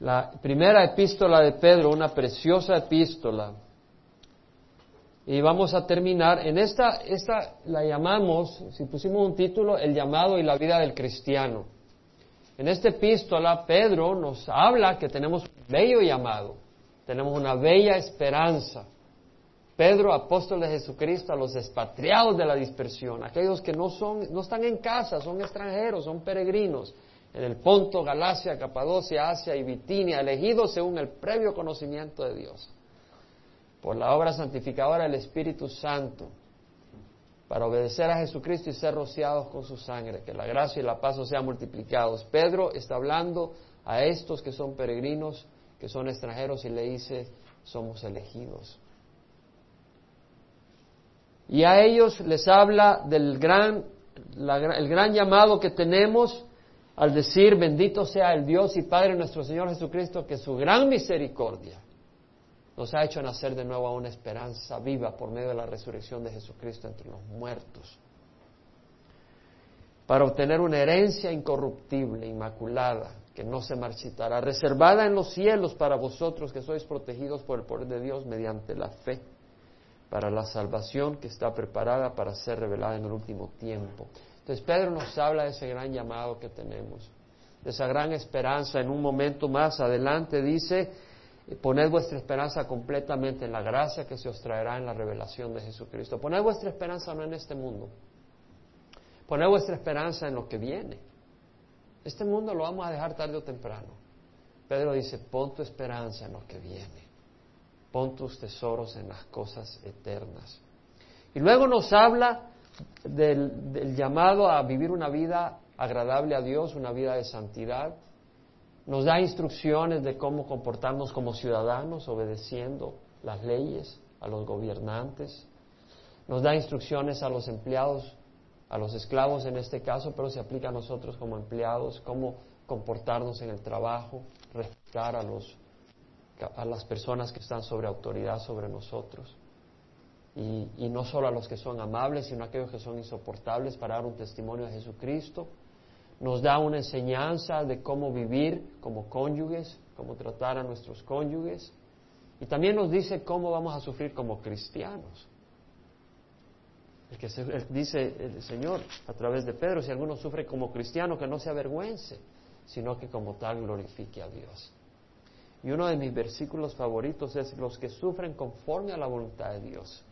La primera epístola de Pedro, una preciosa epístola. Y vamos a terminar. En esta, esta la llamamos, si pusimos un título, El llamado y la vida del cristiano. En esta epístola, Pedro nos habla que tenemos un bello llamado, tenemos una bella esperanza. Pedro, apóstol de Jesucristo, a los expatriados de la dispersión, aquellos que no, son, no están en casa, son extranjeros, son peregrinos, en el Ponto, Galacia, Capadocia, Asia y Bitinia, elegidos según el previo conocimiento de Dios, por la obra santificadora del Espíritu Santo, para obedecer a Jesucristo y ser rociados con su sangre, que la gracia y la paz sean multiplicados. Pedro está hablando a estos que son peregrinos, que son extranjeros, y le dice, somos elegidos. Y a ellos les habla del gran, el gran llamado que tenemos al decir, bendito sea el Dios y Padre nuestro Señor Jesucristo, que su gran misericordia nos ha hecho nacer de nuevo a una esperanza viva por medio de la resurrección de Jesucristo entre los muertos, para obtener una herencia incorruptible, inmaculada, que no se marchitará, reservada en los cielos para vosotros que sois protegidos por el poder de Dios mediante la fe para la salvación que está preparada para ser revelada en el último tiempo. Entonces Pedro nos habla de ese gran llamado que tenemos, de esa gran esperanza. En un momento más adelante dice, poned vuestra esperanza completamente en la gracia que se os traerá en la revelación de Jesucristo. Poned vuestra esperanza no en este mundo, poned vuestra esperanza en lo que viene. Este mundo lo vamos a dejar tarde o temprano. Pedro dice, pon tu esperanza en lo que viene. Pon tus tesoros en las cosas eternas. Y luego nos habla del, llamado a vivir una vida agradable a Dios, una vida de santidad. Nos da instrucciones de cómo comportarnos como ciudadanos, obedeciendo las leyes, a los gobernantes. Nos da instrucciones a los empleados, a los esclavos en este caso, pero se aplica a nosotros como empleados, cómo comportarnos en el trabajo, respetar a los a las personas que están sobre autoridad sobre nosotros. Y, no solo a los que son amables, sino a aquellos que son insoportables para dar un testimonio de Jesucristo. Nos da una enseñanza de cómo vivir como cónyuges, cómo tratar a nuestros cónyuges. Y también nos dice cómo vamos a sufrir como cristianos. El que dice el Señor a través de Pedro, si alguno sufre como cristiano, que no se avergüence, sino que como tal glorifique a Dios. Y uno de mis versículos favoritos es los que sufren conforme a la voluntad de Dios.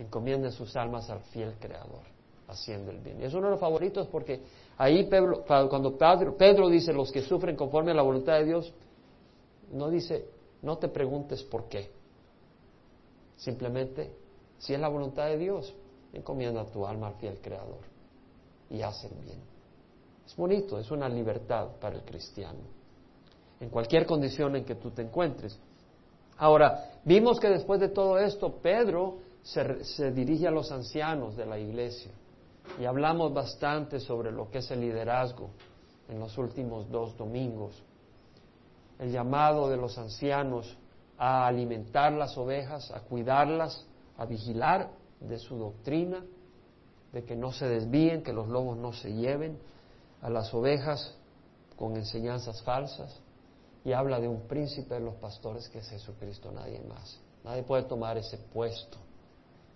Encomienden sus almas al fiel Creador, haciendo el bien. Y es uno de los favoritos porque ahí cuando Pedro, Pedro dice los que sufren conforme a la voluntad de Dios, no dice, no te preguntes por qué. Simplemente, si es la voluntad de Dios, encomienda tu alma al fiel Creador y haz el bien. Es bonito, es una libertad para el cristiano en cualquier condición en que tú te encuentres. Ahora, vimos que después de todo esto, Pedro se, dirige a los ancianos de la iglesia y hablamos bastante sobre lo que es el liderazgo en los últimos dos domingos. El llamado de los ancianos a alimentar las ovejas, a cuidarlas, a vigilar de su doctrina, de que no se desvíen, que los lobos no se lleven a las ovejas con enseñanzas falsas y habla de un príncipe de los pastores que es Jesucristo, nadie más. Nadie puede tomar ese puesto.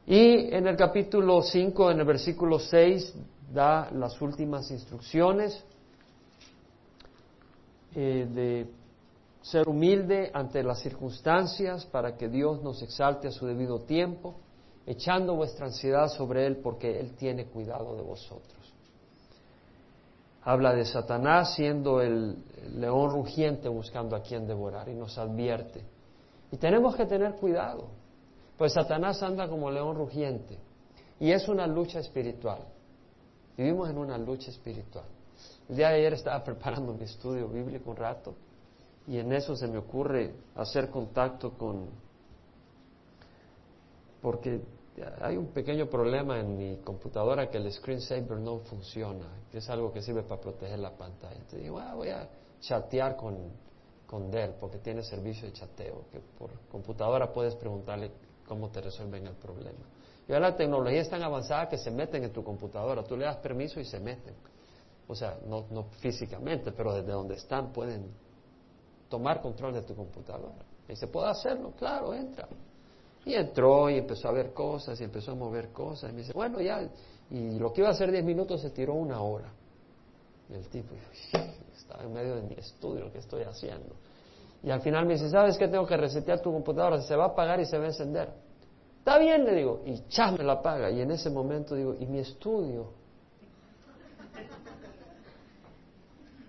Y en el capítulo 5, en el versículo 6, da las últimas instrucciones eh, de ser humilde ante las circunstancias para que Dios nos exalte a su debido tiempo, echando vuestra ansiedad sobre Él porque Él tiene cuidado de vosotros habla de Satanás siendo el león rugiente buscando a quien devorar y nos advierte. Y tenemos que tener cuidado, pues Satanás anda como león rugiente y es una lucha espiritual. Vivimos en una lucha espiritual. El día de ayer estaba preparando mi estudio bíblico un rato y en eso se me ocurre hacer contacto con, porque hay un pequeño problema en mi computadora que el screensaver no funciona, que es algo que sirve para proteger la pantalla. Entonces digo, ah, voy a chatear con, con Dell porque tiene servicio de chateo, que por computadora puedes preguntarle cómo te resuelven el problema. Y ahora la tecnología es tan avanzada que se meten en tu computadora, tú le das permiso y se meten. O sea, no, no físicamente, pero desde donde están pueden tomar control de tu computadora. Y dice, ¿puedo hacerlo? Claro, entra. Y entró y empezó a ver cosas y empezó a mover cosas. Y me dice, bueno, ya. Y lo que iba a hacer diez minutos se tiró una hora. Y el tipo, estaba en medio de mi estudio, que estoy haciendo. Y al final me dice, ¿sabes qué? Tengo que resetear tu computadora, se va a apagar y se va a encender. Está bien, le digo, y ya me la apaga. Y en ese momento digo, ¿y mi estudio?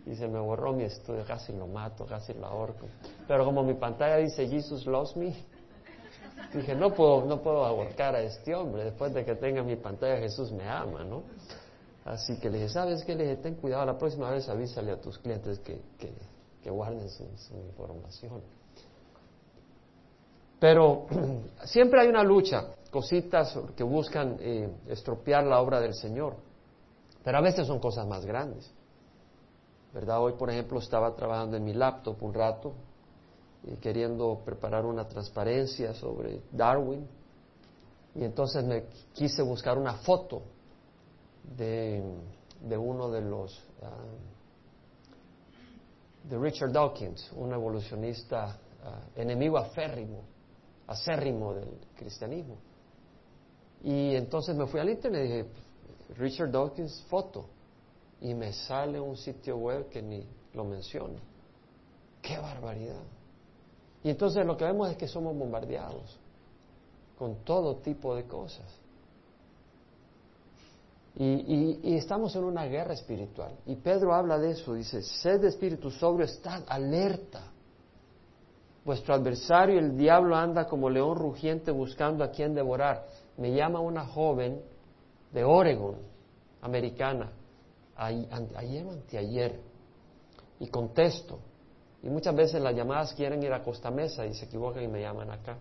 Y se me borró mi estudio, casi lo mato, casi lo ahorco. Pero como mi pantalla dice, Jesus loves me, dije, no puedo, no puedo ahorcar a este hombre. Después de que tenga mi pantalla, Jesús me ama, ¿no? Así que le dije, ¿sabes qué? Le dije, ten cuidado, la próxima vez avísale a tus clientes que, guarden su, información. Pero siempre hay una lucha, cositas que buscan eh, estropear la obra del Señor. Pero a veces son cosas más grandes. ¿verdad? Hoy, por ejemplo, estaba trabajando en mi laptop un rato, y queriendo preparar una transparencia sobre Darwin, y entonces me quise buscar una foto de, uno de los, ah, de Richard Dawkins, un evolucionista ah, enemigo aférrimo, acérrimo del cristianismo. Y entonces me fui al internet y dije, Richard Dawkins, foto y me sale un sitio web que ni lo menciona. ¡Qué barbaridad! Y entonces lo que vemos es que somos bombardeados con todo tipo de cosas. Y, estamos en una guerra espiritual. Y Pedro habla de eso, dice, sed de espíritu sobrio, estad alerta. Vuestro adversario, el diablo, anda como león rugiente buscando a quien devorar. Me llama una joven de Oregon, americana, ayer o anteayer, y contesto. Y muchas veces las llamadas quieren ir a Costa Mesa y se equivocan y me llaman acá.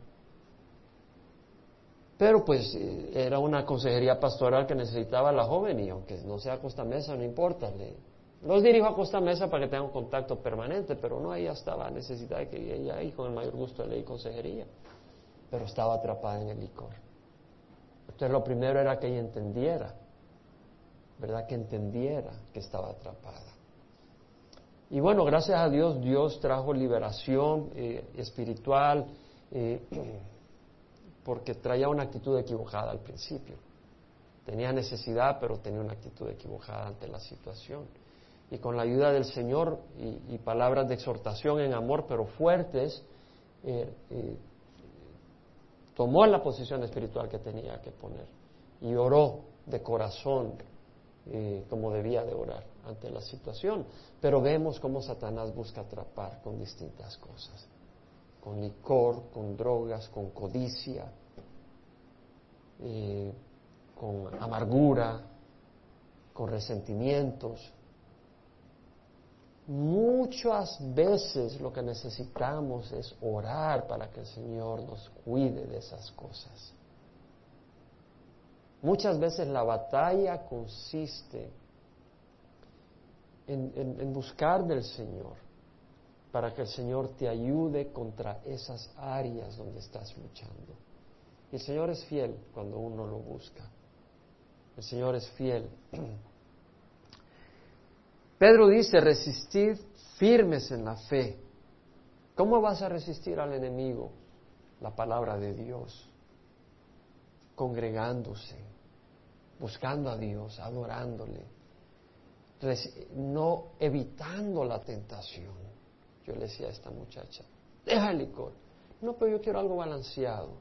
Pero pues eh, era una consejería pastoral que necesitaba la joven y aunque no sea Costa Mesa, no importa. Le, los dirijo a Costa Mesa para que tengan contacto permanente, pero no, ella estaba necesidad de que ella y con el mayor gusto de ley consejería. Pero estaba atrapada en el licor. Entonces lo primero era que ella entendiera ¿verdad? Que entendiera que estaba atrapada. Y bueno, gracias a Dios, Dios trajo liberación eh, espiritual eh, porque traía una actitud equivocada al principio. Tenía necesidad, pero tenía una actitud equivocada ante la situación. Y con la ayuda del Señor y, palabras de exhortación en amor, pero fuertes, eh, tomó la posición espiritual que tenía que poner y oró de corazón eh, como debía de orar ante la situación. Pero vemos cómo Satanás busca atrapar con distintas cosas, con licor, con drogas, con codicia, eh, con amargura, con resentimientos. Muchas veces lo que necesitamos es orar para que el Señor nos cuide de esas cosas. Muchas veces la batalla consiste en, buscar del Señor para que el Señor te ayude contra esas áreas donde estás luchando. Y el Señor es fiel cuando uno lo busca. El Señor es fiel. Pedro dice, resistid firmes en la fe. ¿Cómo vas a resistir al enemigo? La palabra de Dios, congregándose, buscando a Dios, adorándole, no evitando la tentación. Yo le decía a esta muchacha, deja el licor. No, pero yo quiero algo balanceado.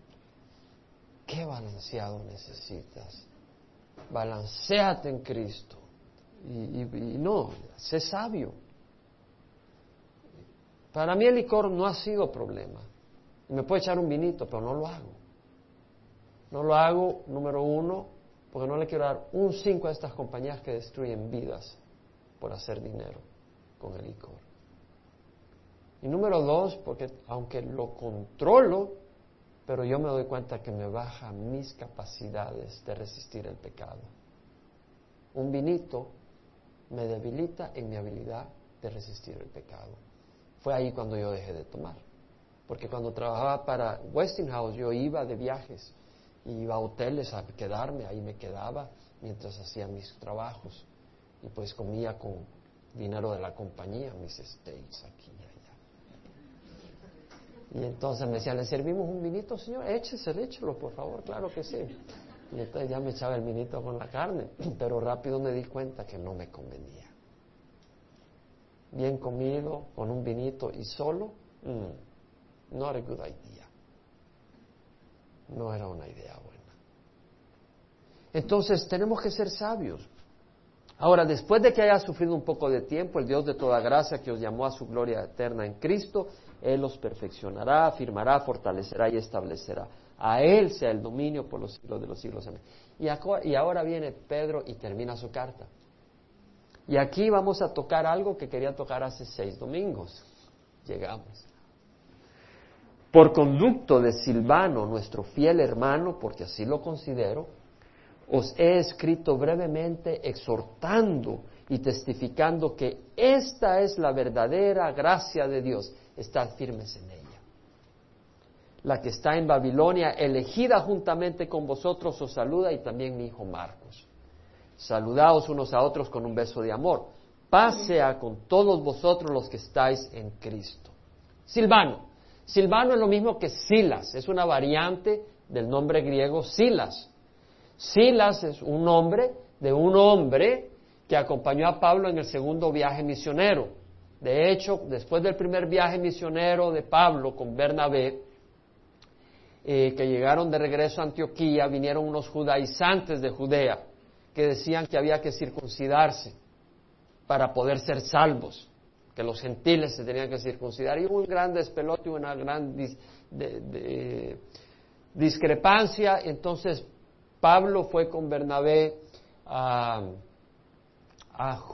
¿Qué balanceado necesitas? Balanceate en Cristo. Y, no, sé sabio. Para mí el licor no ha sido problema. Me puedo echar un vinito, pero no lo hago. No lo hago, número uno, porque no le quiero dar un cinco a estas compañías que destruyen vidas por hacer dinero con el licor. Y número dos, porque aunque lo controlo, pero yo me doy cuenta que me baja mis capacidades de resistir el pecado. Un vinito me debilita en mi habilidad de resistir el pecado. Fue ahí cuando yo dejé de tomar. Porque cuando trabajaba para Westinghouse yo iba de viajes iba a hoteles a quedarme, ahí me quedaba mientras hacía mis trabajos y pues comía con dinero de la compañía, mis steaks aquí. Y entonces me decían, ¿le servimos un vinito, señor? Écheselo, échelo, por favor, claro que sí. Y entonces ya me echaba el vinito con la carne, pero rápido me di cuenta que no me convenía. Bien comido, con un vinito y solo, mm, no era good idea. No era una idea buena. Entonces tenemos que ser sabios. Ahora, después de que haya sufrido un poco de tiempo, el Dios de toda gracia que os llamó a su gloria eterna en Cristo, Él los perfeccionará, afirmará, fortalecerá y establecerá. A Él sea el dominio por los siglos de los siglos. Y, y ahora viene Pedro y termina su carta. Y aquí vamos a tocar algo que quería tocar hace seis domingos. Llegamos. Por conducto de Silvano, nuestro fiel hermano, porque así lo considero, os he escrito brevemente exhortando y testificando que esta es la verdadera gracia de Dios. Estad firmes en ella. La que está en Babilonia, elegida juntamente con vosotros, os saluda y también mi hijo Marcos. Saludaos unos a otros con un beso de amor. Paz sea con todos vosotros los que estáis en Cristo. Silvano. Silvano es lo mismo que Silas, es una variante del nombre griego Silas Silas es un nombre de un hombre que acompañó a Pablo en el segundo viaje misionero. De hecho, después del primer viaje misionero de Pablo con Bernabé, eh, que llegaron de regreso a Antioquía, vinieron unos judaizantes de Judea que decían que había que circuncidarse para poder ser salvos, que los gentiles se tenían que circuncidar. Y hubo un gran despelote, una gran discrepancia. Entonces Pablo fue con Bernabé a,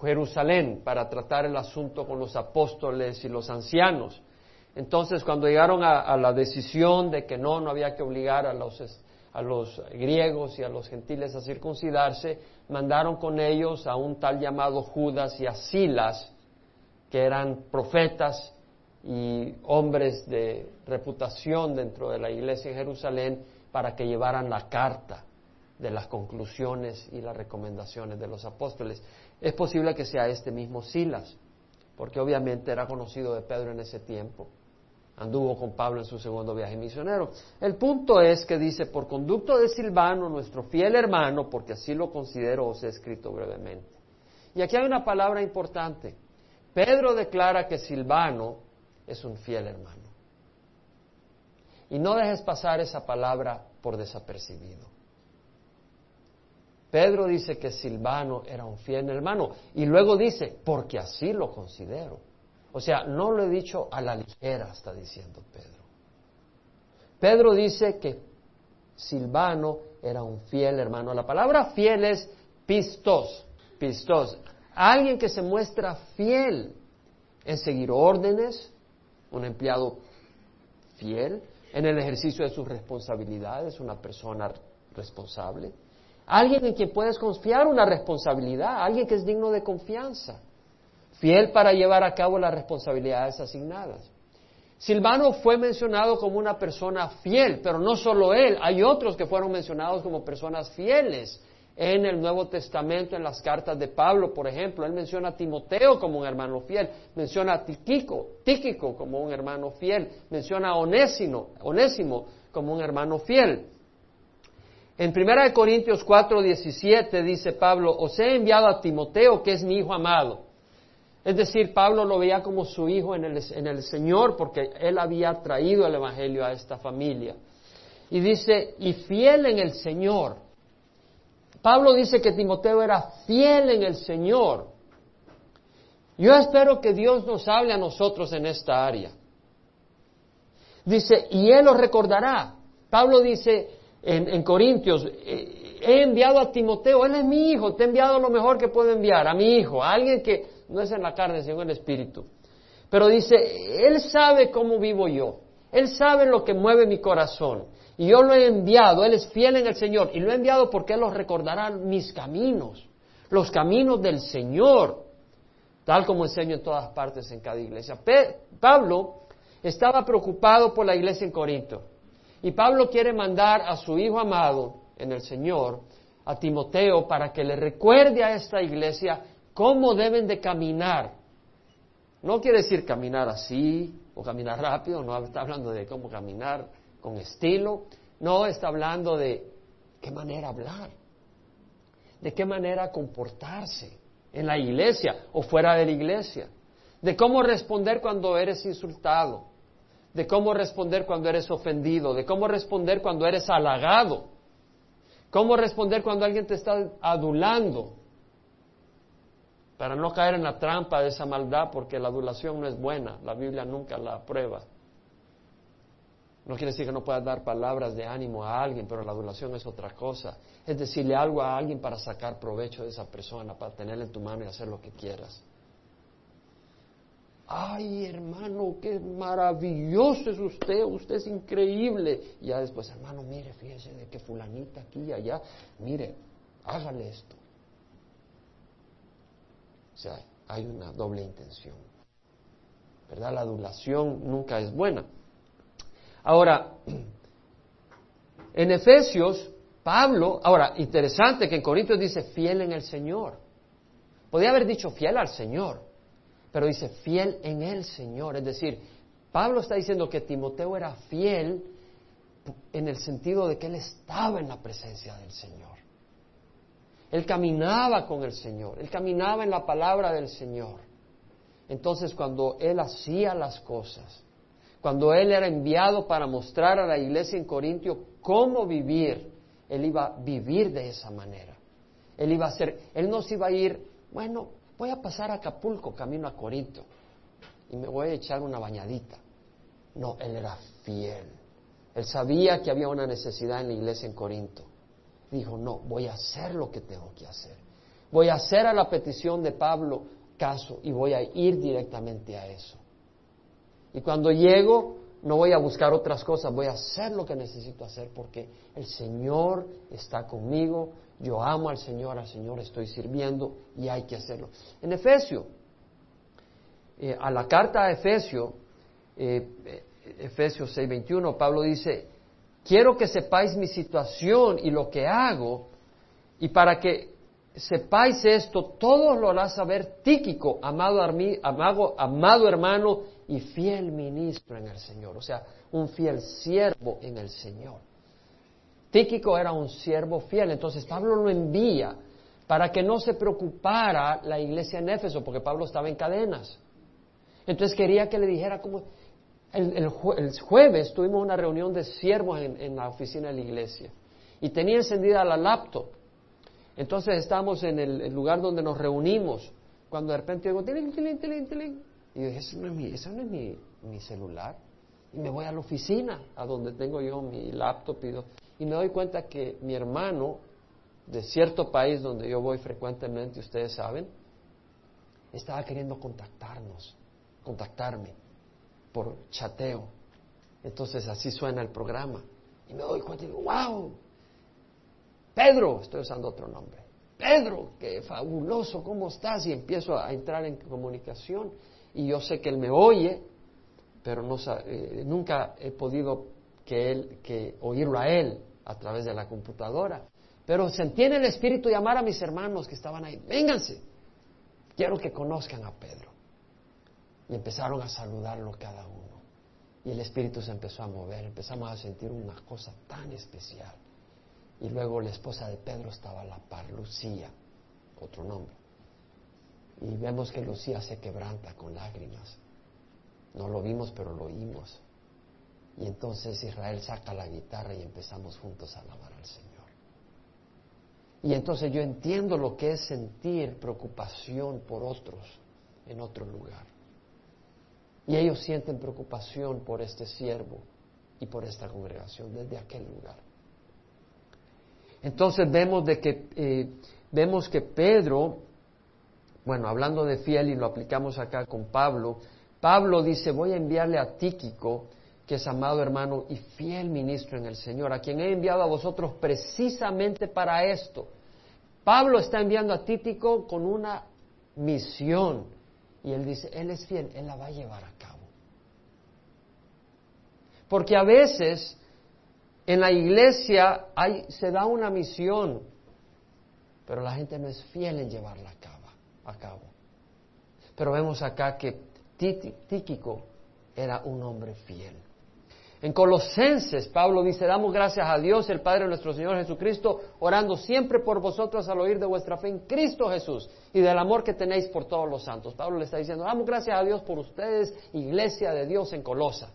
Jerusalén para tratar el asunto con los apóstoles y los ancianos. Entonces, cuando llegaron a, la decisión de que no, no había que obligar a los, a los griegos y a los gentiles a circuncidarse, mandaron con ellos a un tal llamado Judas y a Silas, que eran profetas y hombres de reputación dentro de la iglesia en Jerusalén, para que llevaran la carta de las conclusiones y las recomendaciones de los apóstoles. Es posible que sea este mismo Silas, porque obviamente era conocido de Pedro en ese tiempo. Anduvo con Pablo en su segundo viaje misionero. El punto es que dice, por conducto de Silvano, nuestro fiel hermano, porque así lo considero, os he escrito brevemente. Y aquí hay una palabra importante. Pedro declara que Silvano es un fiel hermano. Y no dejes pasar esa palabra por desapercibido. Pedro dice que Silvano era un fiel hermano y luego dice, porque así lo considero. O sea, no lo he dicho a la ligera, está diciendo Pedro. Pedro dice que Silvano era un fiel hermano. La palabra fiel es pistos, pistos. Alguien que se muestra fiel en seguir órdenes, un empleado fiel, en el ejercicio de sus responsabilidades, una persona responsable alguien en quien puedes confiar una responsabilidad, alguien que es digno de confianza, fiel para llevar a cabo las responsabilidades asignadas. Silvano fue mencionado como una persona fiel, pero no solo él, hay otros que fueron mencionados como personas fieles en el Nuevo Testamento, en las cartas de Pablo, por ejemplo. Él menciona a Timoteo como un hermano fiel, menciona a Tíquico, Tíquico como un hermano fiel, menciona a Onésimo, Onésimo como un hermano fiel. En 1 Corintios 4, 17 dice Pablo, os he enviado a Timoteo, que es mi hijo amado. Es decir, Pablo lo veía como su hijo en el, en el Señor, porque él había traído el Evangelio a esta familia. Y dice, y fiel en el Señor. Pablo dice que Timoteo era fiel en el Señor. Yo espero que Dios nos hable a nosotros en esta área. Dice, y Él lo recordará. Pablo dice, en, Corintios, eh, he enviado a Timoteo, él es mi hijo, te he enviado lo mejor que puedo enviar, a mi hijo, a alguien que no es en la carne, sino en el espíritu. Pero dice, él sabe cómo vivo yo, él sabe lo que mueve mi corazón. Y yo lo he enviado, él es fiel en el Señor, y lo he enviado porque él los recordará mis caminos, los caminos del Señor, tal como enseño en todas partes en cada iglesia. Pablo estaba preocupado por la iglesia en Corinto. Y Pablo quiere mandar a su hijo amado en el Señor, a Timoteo, para que le recuerde a esta iglesia cómo deben de caminar. No quiere decir caminar así o caminar rápido, no está hablando de cómo caminar con estilo, no está hablando de qué manera hablar, de qué manera comportarse en la iglesia o fuera de la iglesia, de cómo responder cuando eres insultado, de cómo responder cuando eres ofendido, de cómo responder cuando eres halagado, cómo responder cuando alguien te está adulando, para no caer en la trampa de esa maldad, porque la adulación no es buena, la Biblia nunca la aprueba. No quiere decir que no puedas dar palabras de ánimo a alguien, pero la adulación es otra cosa. Es decirle algo a alguien para sacar provecho de esa persona, para tenerla en tu mano y hacer lo que quieras. Ay, hermano, qué maravilloso es usted, usted es increíble. Y ya después, hermano, mire, fíjese de que fulanita aquí y allá, mire, hágale esto. O sea, hay una doble intención. ¿Verdad? La adulación nunca es buena. Ahora, en Efesios, Pablo, ahora, interesante que en Corintios dice fiel en el Señor. Podría haber dicho fiel al Señor, pero dice fiel en el Señor. Es decir, Pablo está diciendo que Timoteo era fiel en el sentido de que él estaba en la presencia del Señor. Él caminaba con el Señor, él caminaba en la palabra del Señor. Entonces cuando él hacía las cosas, cuando él era enviado para mostrar a la iglesia en Corintio cómo vivir, él iba a vivir de esa manera. Él iba a ser, él no se iba a ir, bueno, voy a pasar a Acapulco camino a Corinto y me voy a echar una bañadita. No, él era fiel. Él sabía que había una necesidad en la iglesia en Corinto dijo, no, voy a hacer lo que tengo que hacer. Voy a hacer a la petición de Pablo caso y voy a ir directamente a eso. Y cuando llego, no voy a buscar otras cosas, voy a hacer lo que necesito hacer porque el Señor está conmigo, yo amo al Señor, al Señor estoy sirviendo y hay que hacerlo. En Efesio, eh, a la carta a Efesio, eh, Efesios 6:21, Pablo dice, quiero que sepáis mi situación y lo que hago, y para que sepáis esto, todo lo hará saber Tíquico, amado, amado, amado hermano y fiel ministro en el Señor, o sea, un fiel siervo en el Señor. Tíquico era un siervo fiel, entonces Pablo lo envía para que no se preocupara la iglesia en Éfeso, porque Pablo estaba en cadenas. Entonces quería que le dijera cómo, el, jueves tuvimos una reunión de siervos en, la oficina de la iglesia y tenía encendida la laptop. Entonces estábamos en el, lugar donde nos reunimos cuando de repente digo, tiling, tiling, tiling, tiling. Y dije, eso no es, mi, no es mi, mi, celular. Y me voy a la oficina, a donde tengo yo mi laptop. Y, y me doy cuenta que mi hermano de cierto país donde yo voy frecuentemente, ustedes saben, estaba queriendo contactarnos, contactarme por chateo. Entonces así suena el programa. Y me doy cuenta y digo, wow, Pedro, estoy usando otro nombre. Pedro, qué fabuloso, ¿cómo estás? Y empiezo a entrar en comunicación y yo sé que él me oye, pero no, eh, nunca he podido que él, que oírlo a él a través de la computadora. Pero sentí en el espíritu llamar a mis hermanos que estaban ahí, vénganse, quiero que conozcan a Pedro. Y empezaron a saludarlo cada uno. Y el Espíritu se empezó a mover, empezamos a sentir una cosa tan especial. Y luego la esposa de Pedro estaba a la par, Lucía, otro nombre. Y vemos que Lucía se quebranta con lágrimas. No lo vimos, pero lo oímos. Y entonces Israel saca la guitarra y empezamos juntos a alabar al Señor. Y entonces yo entiendo lo que es sentir preocupación por otros en otro lugar. Y ellos sienten preocupación por este siervo y por esta congregación desde aquel lugar. Entonces vemos de que eh, vemos que Pedro, bueno, hablando de fiel y lo aplicamos acá con Pablo, Pablo dice, voy a enviarle a Tíquico, que es amado hermano y fiel ministro en el Señor, a quien he enviado a vosotros precisamente para esto. Pablo está enviando a Tíquico con una misión y él dice, Él es fiel, Él la va a llevar a cabo. Porque a veces en la iglesia se da una misión, pero la gente no es fiel en llevarla a cabo. Pero vemos acá que Tíquico era un hombre fiel. En Colosenses, Pablo dice, damos gracias a Dios, el Padre nuestro Señor Jesucristo, orando siempre por vosotros al oír de vuestra fe en Cristo Jesús y del amor que tenéis por todos los santos. Pablo le está diciendo, damos gracias a Dios por ustedes, iglesia de Dios en Colosa,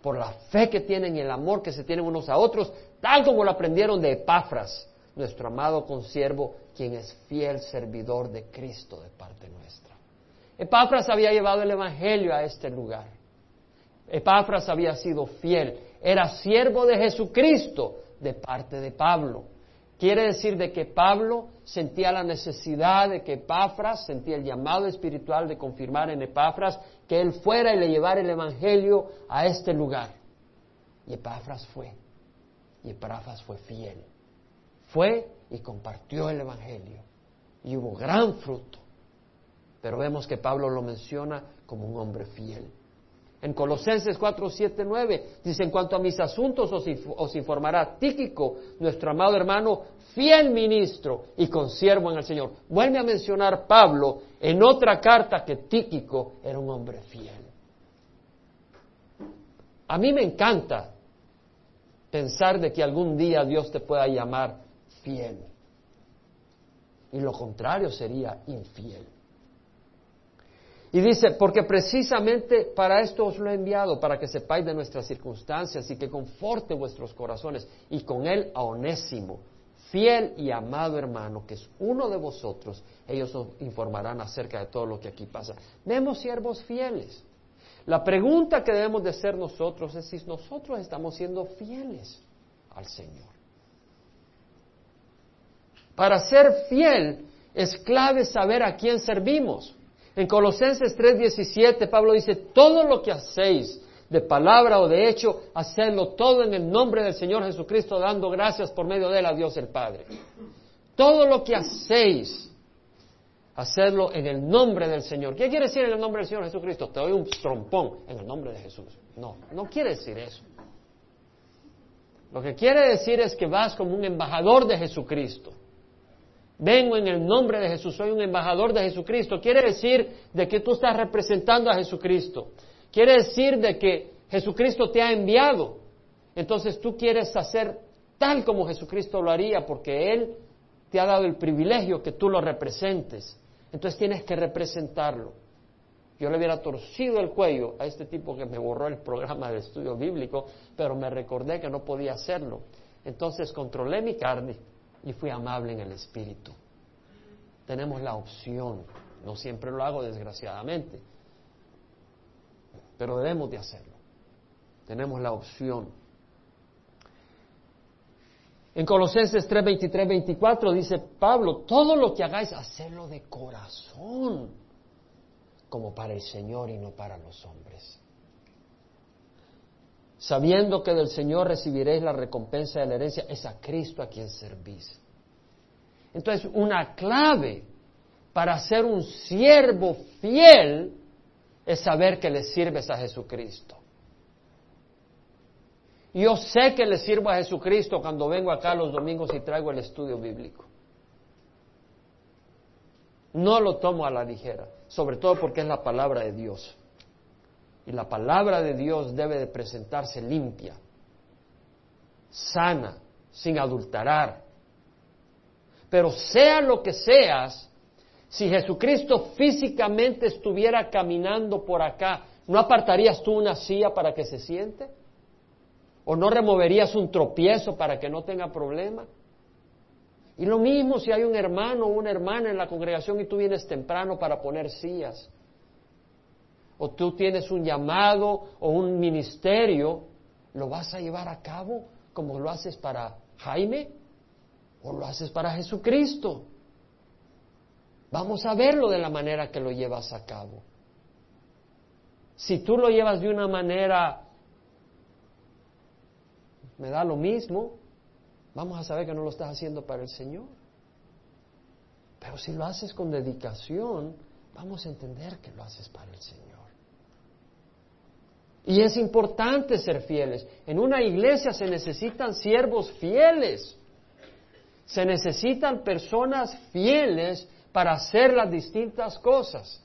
por la fe que tienen y el amor que se tienen unos a otros, tal como lo aprendieron de Epafras, nuestro amado consiervo, quien es fiel servidor de Cristo de parte nuestra. Epafras había llevado el Evangelio a este lugar. Epafras había sido fiel, era siervo de Jesucristo de parte de Pablo. Quiere decir de que Pablo sentía la necesidad de que Epafras, sentía el llamado espiritual de confirmar en Epafras que él fuera y le llevara el Evangelio a este lugar. Y Epafras fue. Y Epafras fue fiel. Fue y compartió el Evangelio. Y hubo gran fruto. Pero vemos que Pablo lo menciona como un hombre fiel. En Colosenses 4, 7, 9 dice, en cuanto a mis asuntos os, informará Tíquico, nuestro amado hermano, fiel ministro y consiervo en el Señor. Vuelve a mencionar Pablo en otra carta que Tíquico era un hombre fiel. A mí me encanta pensar de que algún día Dios te pueda llamar fiel. Y lo contrario sería infiel. Y dice, porque precisamente para esto os lo he enviado, para que sepáis de nuestras circunstancias y que conforte vuestros corazones. Y con él a Onésimo, fiel y amado hermano, que es uno de vosotros, ellos os informarán acerca de todo lo que aquí pasa. Vemos siervos fieles. La pregunta que debemos de hacer nosotros es si nosotros estamos siendo fieles al Señor. Para ser fiel es clave saber a quién servimos. En Colosenses 3:17 Pablo dice, todo lo que hacéis de palabra o de hecho, hacedlo todo en el nombre del Señor Jesucristo, dando gracias por medio de él a Dios el Padre. Todo lo que hacéis, hacedlo en el nombre del Señor. ¿Qué quiere decir en el nombre del Señor Jesucristo? Te doy un trompón en el nombre de Jesús. No, no quiere decir eso. Lo que quiere decir es que vas como un embajador de Jesucristo. Vengo en el nombre de Jesús, soy un embajador de Jesucristo. Quiere decir de que tú estás representando a Jesucristo. Quiere decir de que Jesucristo te ha enviado. Entonces tú quieres hacer tal como Jesucristo lo haría porque Él te ha dado el privilegio que tú lo representes. Entonces tienes que representarlo. Yo le hubiera torcido el cuello a este tipo que me borró el programa de estudio bíblico, pero me recordé que no podía hacerlo. Entonces controlé mi carne y fui amable en el espíritu. Tenemos la opción, no siempre lo hago desgraciadamente, pero debemos de hacerlo. Tenemos la opción. En Colosenses 3, 23, 24 dice Pablo, todo lo que hagáis, hacedlo de corazón, como para el Señor y no para los hombres sabiendo que del Señor recibiréis la recompensa de la herencia, es a Cristo a quien servís. Entonces, una clave para ser un siervo fiel es saber que le sirves a Jesucristo. Yo sé que le sirvo a Jesucristo cuando vengo acá los domingos y traigo el estudio bíblico. No lo tomo a la ligera, sobre todo porque es la palabra de Dios. Y la palabra de Dios debe de presentarse limpia, sana, sin adulterar. Pero sea lo que seas, si Jesucristo físicamente estuviera caminando por acá, ¿no apartarías tú una silla para que se siente? ¿O no removerías un tropiezo para que no tenga problema? Y lo mismo si hay un hermano o una hermana en la congregación y tú vienes temprano para poner sillas o tú tienes un llamado o un ministerio, ¿lo vas a llevar a cabo como lo haces para Jaime o lo haces para Jesucristo? Vamos a verlo de la manera que lo llevas a cabo. Si tú lo llevas de una manera, me da lo mismo, vamos a saber que no lo estás haciendo para el Señor. Pero si lo haces con dedicación, vamos a entender que lo haces para el Señor. Y es importante ser fieles. En una iglesia se necesitan siervos fieles. Se necesitan personas fieles para hacer las distintas cosas.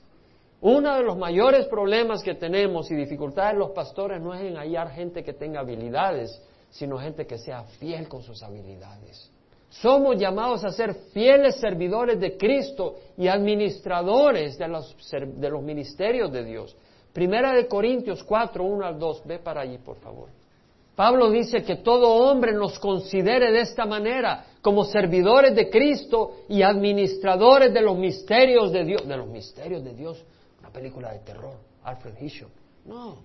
Uno de los mayores problemas que tenemos y dificultades de los pastores no es en hallar gente que tenga habilidades, sino gente que sea fiel con sus habilidades. Somos llamados a ser fieles servidores de Cristo y administradores de los, de los ministerios de Dios. Primera de Corintios 4, 1 al 2. Ve para allí, por favor. Pablo dice que todo hombre nos considere de esta manera, como servidores de Cristo y administradores de los misterios de Dios. De los misterios de Dios, una película de terror, Alfred Hitchcock. No.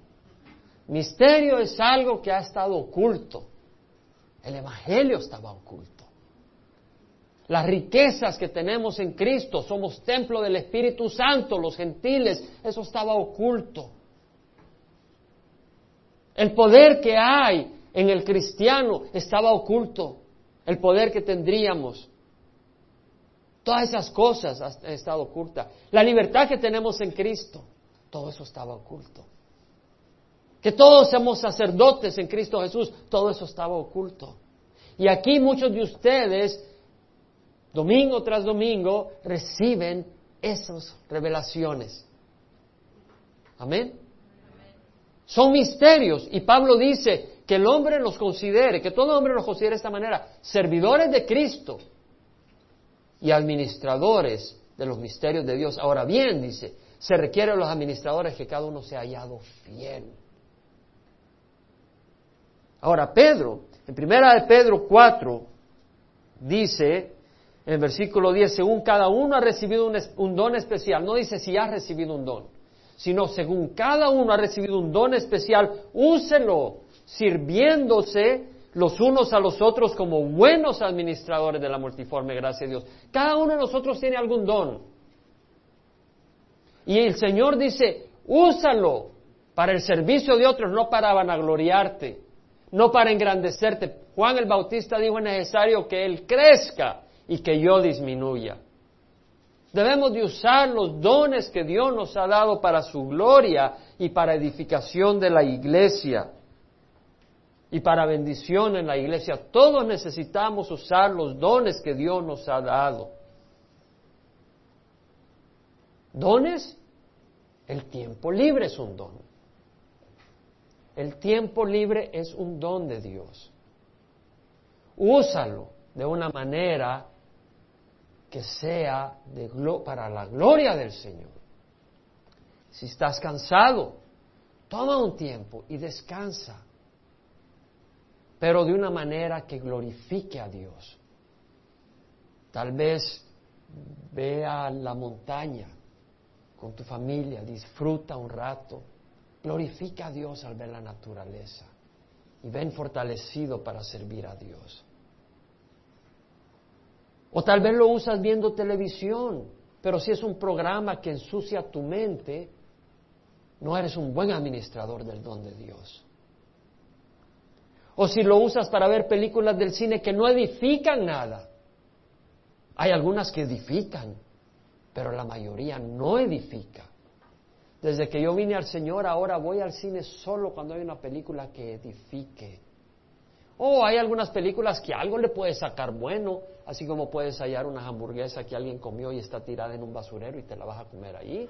Misterio es algo que ha estado oculto. El Evangelio estaba oculto. Las riquezas que tenemos en Cristo, somos templo del Espíritu Santo, los gentiles, eso estaba oculto. El poder que hay en el cristiano estaba oculto. El poder que tendríamos. Todas esas cosas han estado ocultas. La libertad que tenemos en Cristo, todo eso estaba oculto. Que todos somos sacerdotes en Cristo Jesús, todo eso estaba oculto. Y aquí muchos de ustedes domingo tras domingo, reciben esas revelaciones. Amén. Son misterios y Pablo dice que el hombre los considere, que todo hombre los considere de esta manera, servidores de Cristo y administradores de los misterios de Dios. Ahora bien, dice, se requiere a los administradores que cada uno sea hallado fiel. Ahora, Pedro, en primera de Pedro 4, dice, en el versículo 10, según cada uno ha recibido un, don especial, no dice si ha recibido un don, sino según cada uno ha recibido un don especial, úselo sirviéndose los unos a los otros como buenos administradores de la multiforme gracia de Dios. Cada uno de nosotros tiene algún don. Y el Señor dice, úsalo para el servicio de otros, no para vanagloriarte, no para engrandecerte. Juan el Bautista dijo es necesario que Él crezca y que yo disminuya. Debemos de usar los dones que Dios nos ha dado para su gloria y para edificación de la iglesia y para bendición en la iglesia. Todos necesitamos usar los dones que Dios nos ha dado. ¿Dones? El tiempo libre es un don. El tiempo libre es un don de Dios. Úsalo de una manera que sea de para la gloria del Señor. Si estás cansado, toma un tiempo y descansa, pero de una manera que glorifique a Dios. Tal vez vea la montaña con tu familia, disfruta un rato, glorifica a Dios al ver la naturaleza y ven fortalecido para servir a Dios. O tal vez lo usas viendo televisión, pero si es un programa que ensucia tu mente, no eres un buen administrador del don de Dios. O si lo usas para ver películas del cine que no edifican nada. Hay algunas que edifican, pero la mayoría no edifica. Desde que yo vine al Señor, ahora voy al cine solo cuando hay una película que edifique. O hay algunas películas que algo le puede sacar bueno, así como puedes hallar una hamburguesa que alguien comió y está tirada en un basurero y te la vas a comer ahí.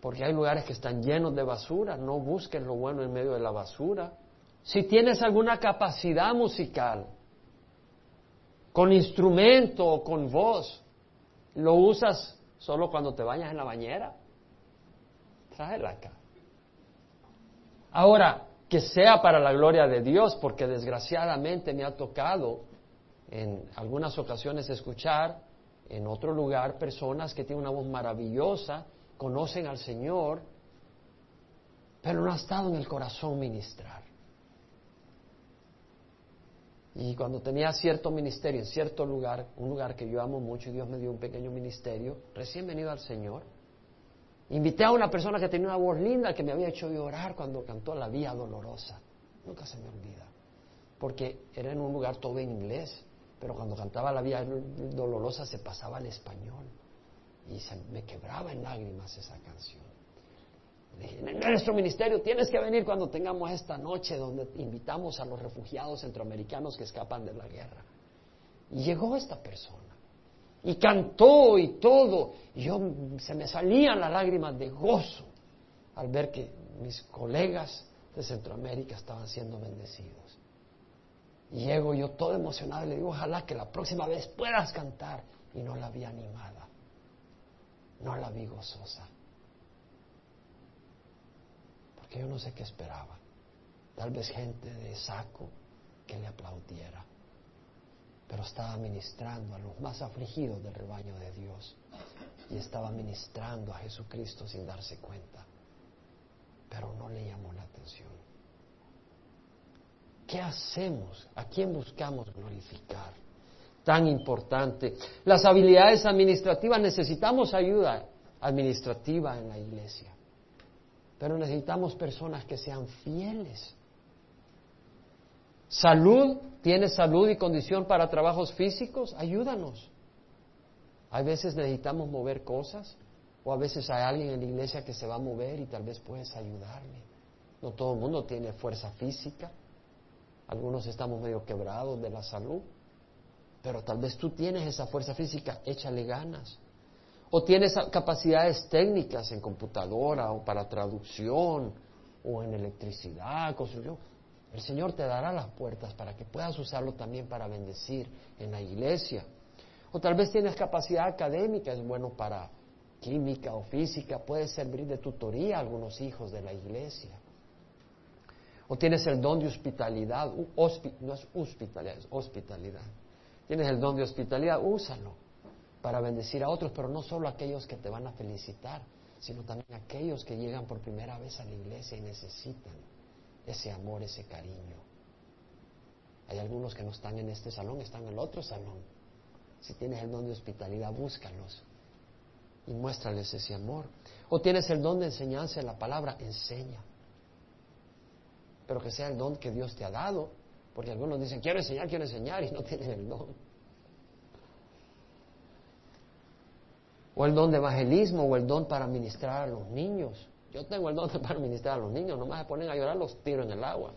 Porque hay lugares que están llenos de basura, no busques lo bueno en medio de la basura. Si tienes alguna capacidad musical, con instrumento o con voz, lo usas solo cuando te bañas en la bañera. Tráela acá. Ahora, que sea para la gloria de Dios, porque desgraciadamente me ha tocado en algunas ocasiones escuchar en otro lugar personas que tienen una voz maravillosa, conocen al Señor, pero no ha estado en el corazón ministrar. Y cuando tenía cierto ministerio en cierto lugar, un lugar que yo amo mucho y Dios me dio un pequeño ministerio, recién venido al Señor, Invité a una persona que tenía una voz linda que me había hecho llorar cuando cantó La Vía Dolorosa. Nunca se me olvida. Porque era en un lugar todo en inglés, pero cuando cantaba La Vía Dolorosa se pasaba al español. Y se me quebraba en lágrimas esa canción. Le dije, en nuestro ministerio tienes que venir cuando tengamos esta noche donde invitamos a los refugiados centroamericanos que escapan de la guerra. Y llegó esta persona. Y cantó y todo. Y yo se me salían las lágrimas de gozo al ver que mis colegas de Centroamérica estaban siendo bendecidos. Y llego yo todo emocionado y le digo, ojalá que la próxima vez puedas cantar. Y no la vi animada, no la vi gozosa. Porque yo no sé qué esperaba. Tal vez gente de saco que le aplaudiera. Pero estaba ministrando a los más afligidos del rebaño de Dios. Y estaba ministrando a Jesucristo sin darse cuenta pero no le llamó la atención. ¿Qué hacemos? ¿A quién buscamos glorificar? Tan importante. Las habilidades administrativas, necesitamos ayuda administrativa en la iglesia, pero necesitamos personas que sean fieles. Salud, ¿tienes salud y condición para trabajos físicos? Ayúdanos. Hay veces necesitamos mover cosas, o a veces hay alguien en la iglesia que se va a mover y tal vez puedes ayudarle. No todo el mundo tiene fuerza física. Algunos estamos medio quebrados de la salud. Pero tal vez tú tienes esa fuerza física, échale ganas. O tienes capacidades técnicas en computadora o para traducción o en electricidad, construcción. El Señor te dará las puertas para que puedas usarlo también para bendecir en la iglesia. O tal vez tienes capacidad académica, es bueno para química o física, puede servir de tutoría a algunos hijos de la iglesia. O tienes el don de hospitalidad, no es hospitalidad, es hospitalidad. Tienes el don de hospitalidad, úsalo para bendecir a otros, pero no solo aquellos que te van a felicitar, sino también aquellos que llegan por primera vez a la iglesia y necesitan ese amor, ese cariño. Hay algunos que no están en este salón, están en el otro salón. Si tienes el don de hospitalidad, búscalos y muéstrales ese amor. O tienes el don de enseñanza en la palabra, enseña. Pero que sea el don que Dios te ha dado, porque algunos dicen, quiero enseñar, quiero enseñar, y no tienen el don. O el don de evangelismo, o el don para ministrar a los niños. Yo tengo el don para ministrar a los niños, nomás se ponen a llorar, los tiro en el agua.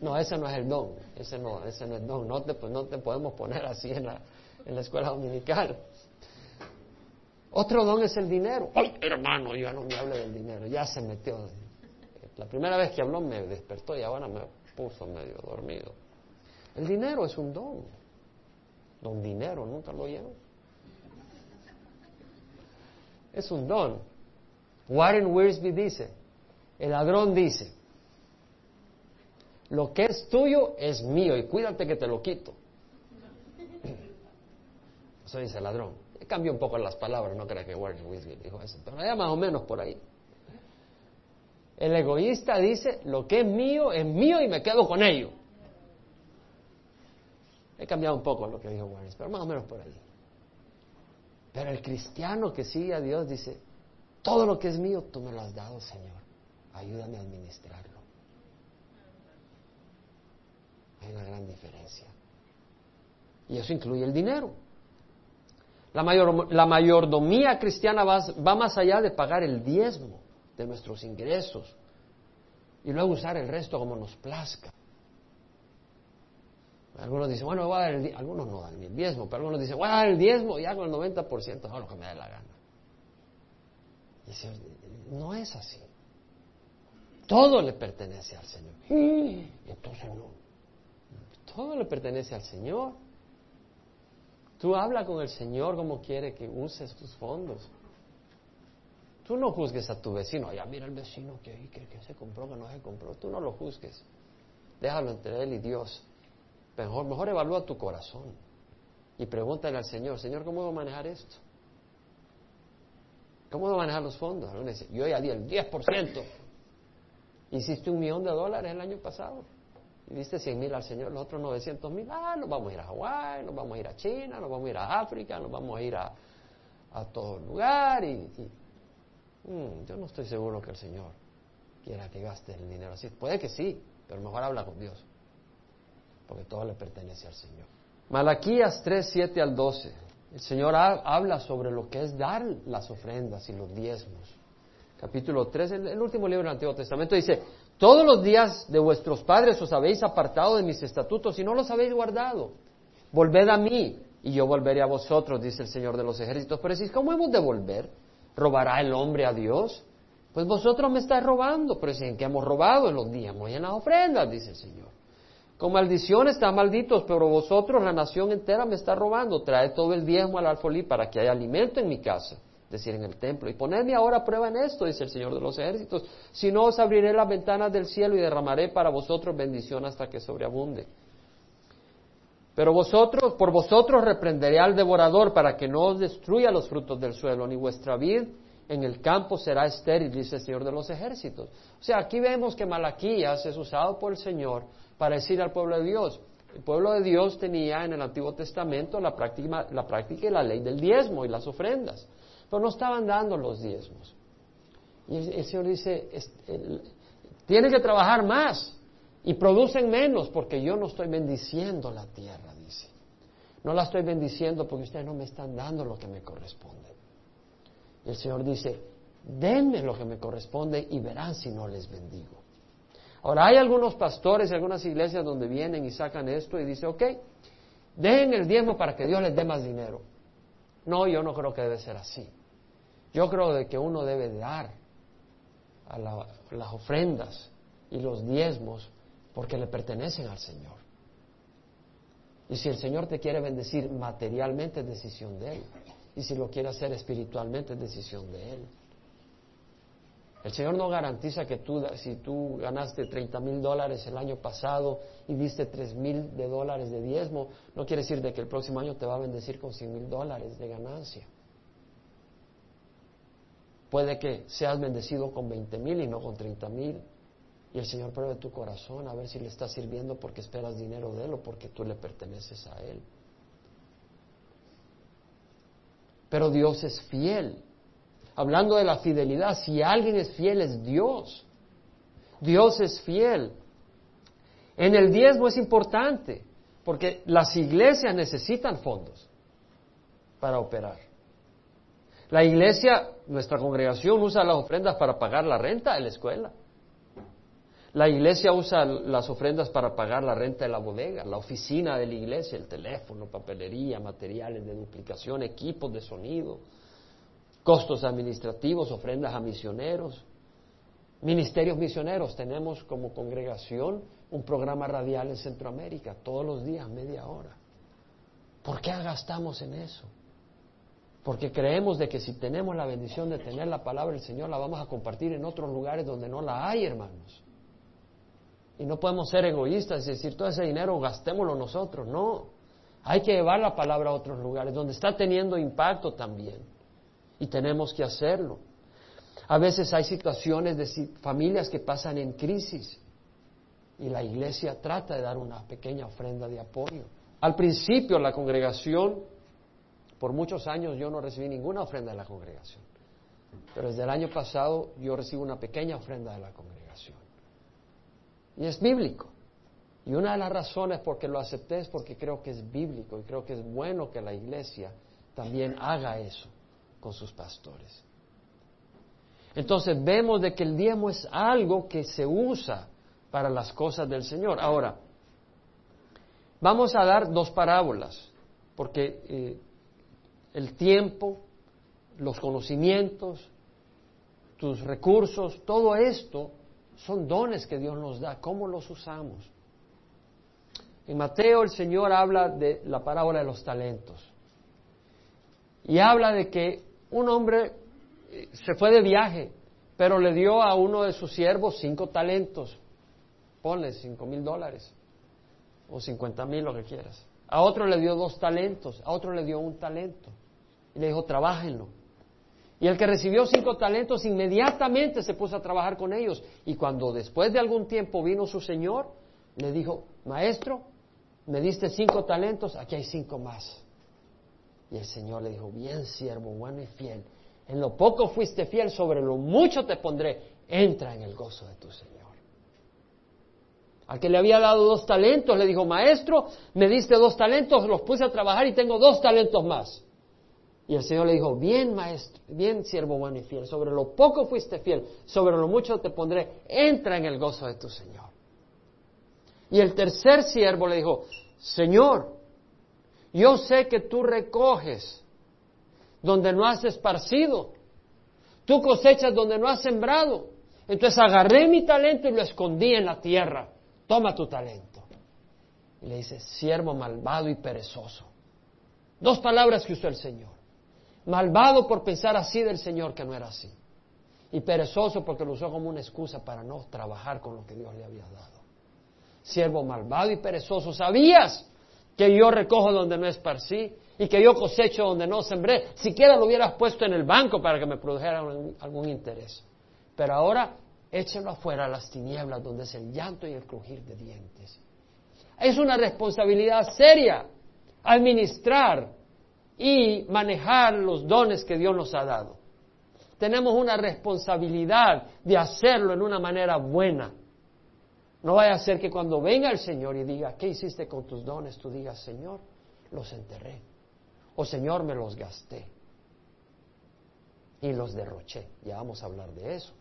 No, ese no es el don, ese no, ese no es el don. No te, no te podemos poner así en la, en la escuela dominical. Otro don es el dinero. ¡Ay, hermano! Ya no me hable del dinero, ya se metió. La primera vez que habló me despertó y ahora me puso medio dormido. El dinero es un don. Don dinero, nunca lo oyeron. Es un don. Warren Wiersbe dice, el ladrón dice, lo que es tuyo es mío y cuídate que te lo quito. Eso dice el ladrón. Cambio un poco las palabras, no creo que Warren Wisby dijo eso, pero ya más o menos por ahí. El egoísta dice, lo que es mío es mío y me quedo con ello. He cambiado un poco lo que dijo Warren, pero más o menos por ahí. Pero el cristiano que sigue a Dios dice, todo lo que es mío tú me lo has dado, Señor. Ayúdame a administrarlo. Hay una gran diferencia. Y eso incluye el dinero. La, mayor, la mayordomía cristiana va, más allá de pagar el diezmo de nuestros ingresos y luego usar el resto como nos plazca. Algunos dicen, bueno, voy a dar el algunos no dan el diezmo, pero algunos dicen, voy a dar el diezmo y hago el 90%, hago lo que me dé la gana. Y no es así. Todo le pertenece al Señor. Entonces no. Todo le pertenece al Señor. Tú habla con el Señor como quiere que uses tus fondos. Tú no juzgues a tu vecino. Ya mira el vecino que, que, se compró, que no se compró. Tú no lo juzgues. Déjalo entre él y Dios. Mejor, mejor evalúa tu corazón. Y pregúntale al Señor, Señor, ¿cómo debo manejar esto? ¿Cómo debo manejar los fondos? Dice, yo ya di el 10%. Hiciste un millón de dólares el año pasado y diste 100 mil al Señor, los otros 900 mil, ah, nos vamos a ir a Hawái, nos vamos a ir a China, nos vamos a ir a África, nos vamos a ir a, a todo lugar. Y, mm, yo no estoy seguro que el Señor quiera que gastes el dinero así. Puede que sí, pero mejor habla con Dios, porque todo le pertenece al Señor. Malaquías 3, 7 al 12. El Señor habla sobre lo que es dar las ofrendas y los diezmos. Capítulo 3, el último libro del Antiguo Testamento dice, todos los días de vuestros padres os habéis apartado de mis estatutos y no los habéis guardado. Volved a mí y yo volveré a vosotros, dice el Señor de los ejércitos. Pero decís, ¿cómo hemos de volver? ¿Robará el hombre a Dios? Pues vosotros me estáis robando. Pero si en qué hemos robado en los días, y en las ofrendas, dice el Señor. Con maldición están malditos, pero vosotros, la nación entera, me está robando. Trae todo el diezmo al alfolí para que haya alimento en mi casa, es decir, en el templo. Y ponedme ahora a prueba en esto, dice el Señor de los ejércitos. Si no, os abriré las ventanas del cielo y derramaré para vosotros bendición hasta que sobreabunde. Pero vosotros, por vosotros reprenderé al devorador para que no os destruya los frutos del suelo, ni vuestra vid en el campo será estéril, dice el Señor de los ejércitos. O sea, aquí vemos que Malaquías es usado por el Señor para decir al pueblo de Dios. El pueblo de Dios tenía en el Antiguo Testamento la práctica, la práctica y la ley del diezmo y las ofrendas, pero no estaban dando los diezmos. Y el, Señor dice, tienen que trabajar más y producen menos porque yo no estoy bendiciendo la tierra, dice. No la estoy bendiciendo porque ustedes no me están dando lo que me corresponde. Y el Señor dice, denme lo que me corresponde y verán si no les bendigo. Ahora, hay algunos pastores y algunas iglesias donde vienen y sacan esto y dicen, ok, dejen el diezmo para que Dios les dé más dinero. No, yo no creo que debe ser así. Yo creo de que uno debe dar a las ofrendas y los diezmos porque le pertenecen al Señor. Y si el Señor te quiere bendecir materialmente es decisión de Él. Y si lo quiere hacer espiritualmente es decisión de Él. El Señor no garantiza que tú, si tú ganaste 30 mil dólares el año pasado y diste 3 mil de dólares de diezmo, no quiere decir de que el próximo año te va a bendecir con 100 mil dólares de ganancia. Puede que seas bendecido con 20 mil y no con 30 mil. Y el Señor pruebe tu corazón a ver si le estás sirviendo porque esperas dinero de Él o porque tú le perteneces a Él. Pero Dios es fiel. Hablando de la fidelidad, si alguien es fiel es Dios. Dios es fiel. En el diezmo es importante, porque las iglesias necesitan fondos para operar. La iglesia, nuestra congregación, usa las ofrendas para pagar la renta de la escuela. La iglesia usa las ofrendas para pagar la renta de la bodega, la oficina de la iglesia, el teléfono, papelería, materiales de duplicación, equipos de sonido, costos administrativos, ofrendas a misioneros, ministerios misioneros. Tenemos como congregación un programa radial en Centroamérica, todos los días, media hora. ¿Por qué gastamos en eso? Porque creemos de que si tenemos la bendición de tener la palabra del Señor, la vamos a compartir en otros lugares donde no la hay, hermanos. Y no podemos ser egoístas y decir, todo ese dinero gastémoslo nosotros. No, hay que llevar la palabra a otros lugares donde está teniendo impacto también. Y tenemos que hacerlo. A veces hay situaciones de familias que pasan en crisis y la iglesia trata de dar una pequeña ofrenda de apoyo. Al principio la congregación, por muchos años yo no recibí ninguna ofrenda de la congregación, pero desde el año pasado yo recibo una pequeña ofrenda de la congregación. Y es bíblico. Y una de las razones por que lo acepté es porque creo que es bíblico y creo que es bueno que la iglesia también haga eso con sus pastores. Entonces vemos de que el diezmo es algo que se usa para las cosas del Señor. Ahora, vamos a dar dos parábolas, porque eh, el tiempo, los conocimientos, tus recursos, todo esto son dones que Dios nos da. ¿Cómo los usamos? En Mateo el Señor habla de la parábola de los talentos. Y habla de que un hombre eh, se fue de viaje, pero le dio a uno de sus siervos cinco talentos. Ponle cinco mil dólares o cincuenta mil, lo que quieras. A otro le dio dos talentos, a otro le dio un talento. Y le dijo, trabájenlo. Y el que recibió cinco talentos inmediatamente se puso a trabajar con ellos. Y cuando después de algún tiempo vino su señor, le dijo, maestro, me diste cinco talentos, aquí hay cinco más. Y el Señor le dijo, bien siervo, bueno y fiel. En lo poco fuiste fiel, sobre lo mucho te pondré. Entra en el gozo de tu Señor. Al que le había dado dos talentos, le dijo, maestro, me diste dos talentos, los puse a trabajar y tengo dos talentos más. Y el Señor le dijo, bien maestro, bien siervo bueno y fiel, sobre lo poco fuiste fiel, sobre lo mucho te pondré, entra en el gozo de tu Señor. Y el tercer siervo le dijo, Señor, yo sé que tú recoges donde no has esparcido, tú cosechas donde no has sembrado. Entonces agarré mi talento y lo escondí en la tierra. Toma tu talento. Y le dice, siervo malvado y perezoso. Dos palabras que usó el Señor. Malvado por pensar así del Señor que no era así. Y perezoso porque lo usó como una excusa para no trabajar con lo que Dios le había dado. Siervo malvado y perezoso, ¿sabías que yo recojo donde no esparcí y que yo cosecho donde no sembré? Siquiera lo hubieras puesto en el banco para que me produjera algún interés. Pero ahora échalo afuera a las tinieblas donde es el llanto y el crujir de dientes. Es una responsabilidad seria administrar y manejar los dones que Dios nos ha dado. Tenemos una responsabilidad de hacerlo en una manera buena. No vaya a ser que cuando venga el Señor y diga, ¿qué hiciste con tus dones? Tú digas, Señor, los enterré. O Señor, me los gasté. Y los derroché. Ya vamos a hablar de eso.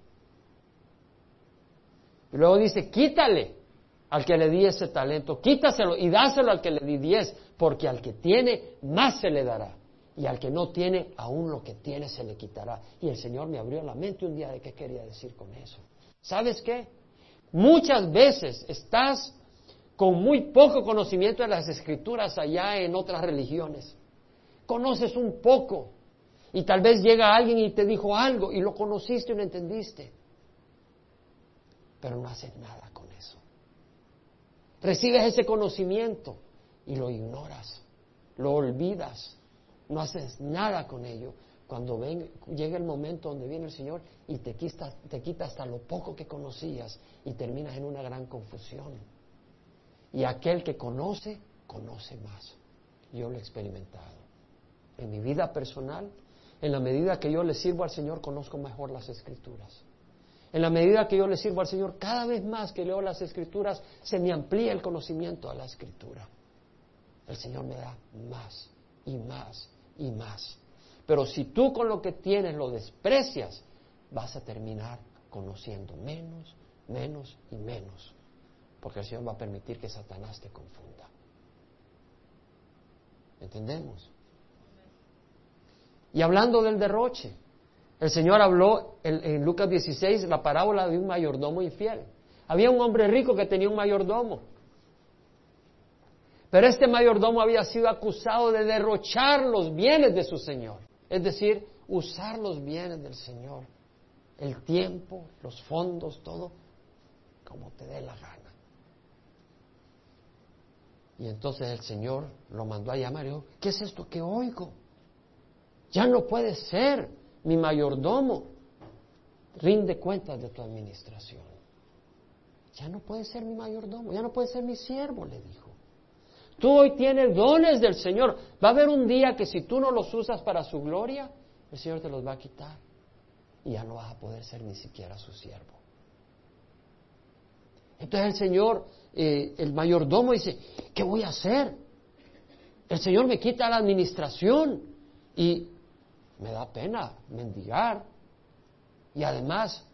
Y luego dice, quítale al que le di ese talento, quítaselo y dáselo al que le di diez, porque al que tiene, más se le dará. Y al que no tiene, aún lo que tiene se le quitará. Y el Señor me abrió la mente un día de qué quería decir con eso. ¿Sabes qué? Muchas veces estás con muy poco conocimiento de las escrituras allá en otras religiones. Conoces un poco y tal vez llega alguien y te dijo algo y lo conociste y lo entendiste, pero no haces nada con eso. Recibes ese conocimiento y lo ignoras, lo olvidas, no haces nada con ello. Cuando ven, llega el momento donde viene el Señor y te quita, te quita hasta lo poco que conocías y terminas en una gran confusión. Y aquel que conoce, conoce más. Yo lo he experimentado. En mi vida personal, en la medida que yo le sirvo al Señor, conozco mejor las escrituras. En la medida que yo le sirvo al Señor, cada vez más que leo las escrituras, se me amplía el conocimiento a la escritura. El Señor me da más y más y más. Pero si tú con lo que tienes lo desprecias, vas a terminar conociendo menos, menos y menos. Porque el Señor va a permitir que Satanás te confunda. ¿Entendemos? Y hablando del derroche, el Señor habló en, Lucas 16 la parábola de un mayordomo infiel. Había un hombre rico que tenía un mayordomo. Pero este mayordomo había sido acusado de derrochar los bienes de su Señor. Es decir, usar los bienes del Señor. El tiempo, los fondos, todo, como te dé la gana. Y entonces el Señor lo mandó a llamar y dijo, ¿qué es esto que oigo? Ya no puede ser mi mayordomo, rinde cuentas de tu administración. Ya no puede ser mi mayordomo, ya no puede ser mi siervo, le dijo. Tú hoy tienes dones del Señor. Va a haber un día que si tú no los usas para su gloria, el Señor te los va a quitar. Y ya no vas a poder ser ni siquiera su siervo. Entonces el Señor, eh, el mayordomo dice, ¿qué voy a hacer? El Señor me quita la administración y me da pena mendigar. Y además,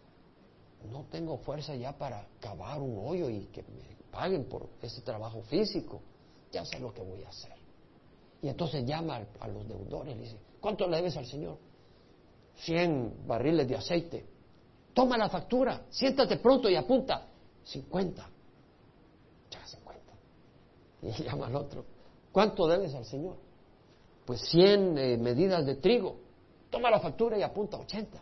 no tengo fuerza ya para cavar un hoyo y que me paguen por ese trabajo físico. Ya sé lo que voy a hacer. Y entonces llama a los deudores y dice, ¿cuánto le debes al Señor? Cien barriles de aceite. Toma la factura, siéntate pronto y apunta. 50. Ya 50. Y llama al otro, ¿cuánto debes al Señor? Pues 100 eh, medidas de trigo toma la factura y apunta 80.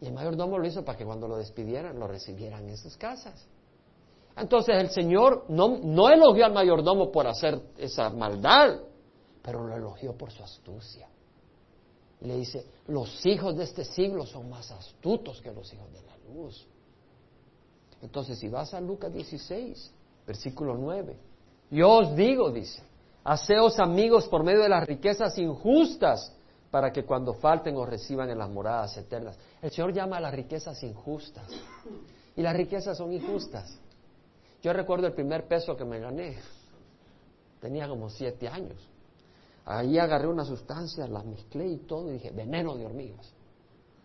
Y el mayordomo lo hizo para que cuando lo despidieran lo recibieran en sus casas. Entonces el Señor no, no elogió al mayordomo por hacer esa maldad, pero lo elogió por su astucia. Y le dice, los hijos de este siglo son más astutos que los hijos de la luz. Entonces, si vas a Lucas 16, versículo 9, yo os digo, dice, haceos amigos por medio de las riquezas injustas para que cuando falten os reciban en las moradas eternas. El Señor llama a las riquezas injustas. Y las riquezas son injustas. Yo recuerdo el primer peso que me gané. Tenía como siete años. Ahí agarré una sustancia, la mezclé y todo y dije, veneno de hormigas.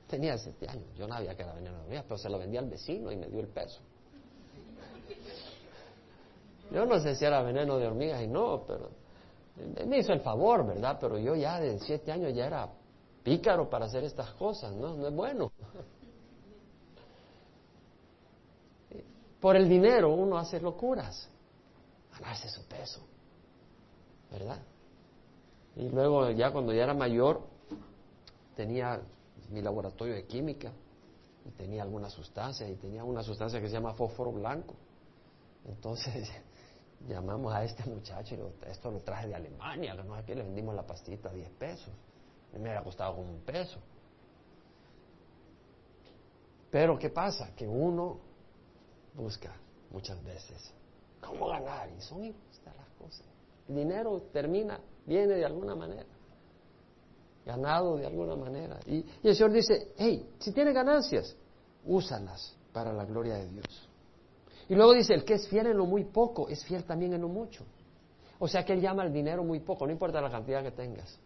Tenía siete años. Yo no sabía que era veneno de hormigas, pero se lo vendí al vecino y me dio el peso. Yo no sé si era veneno de hormigas y no, pero Me hizo el favor, ¿verdad? Pero yo ya de siete años ya era pícaro para hacer estas cosas, ¿no? No es bueno. Por el dinero uno hace locuras, ganarse su peso, ¿verdad? Y luego ya cuando ya era mayor tenía mi laboratorio de química y tenía algunas sustancias y tenía una sustancia que se llama fósforo blanco. Entonces llamamos a este muchacho y esto lo traje de Alemania, que no sé qué, le vendimos la pastita a 10 pesos. me hubiera costado como un peso. Pero ¿qué pasa? Que uno busca muchas veces cómo ganar y son injustas las cosas. El dinero termina, viene de alguna manera, ganado de alguna manera. Y, el Señor dice, hey, si tiene ganancias, úsalas para la gloria de Dios. Y luego dice, el que es fiel en lo muy poco, es fiel también en lo mucho. O sea que Él llama al dinero muy poco, no importa la cantidad que tengas.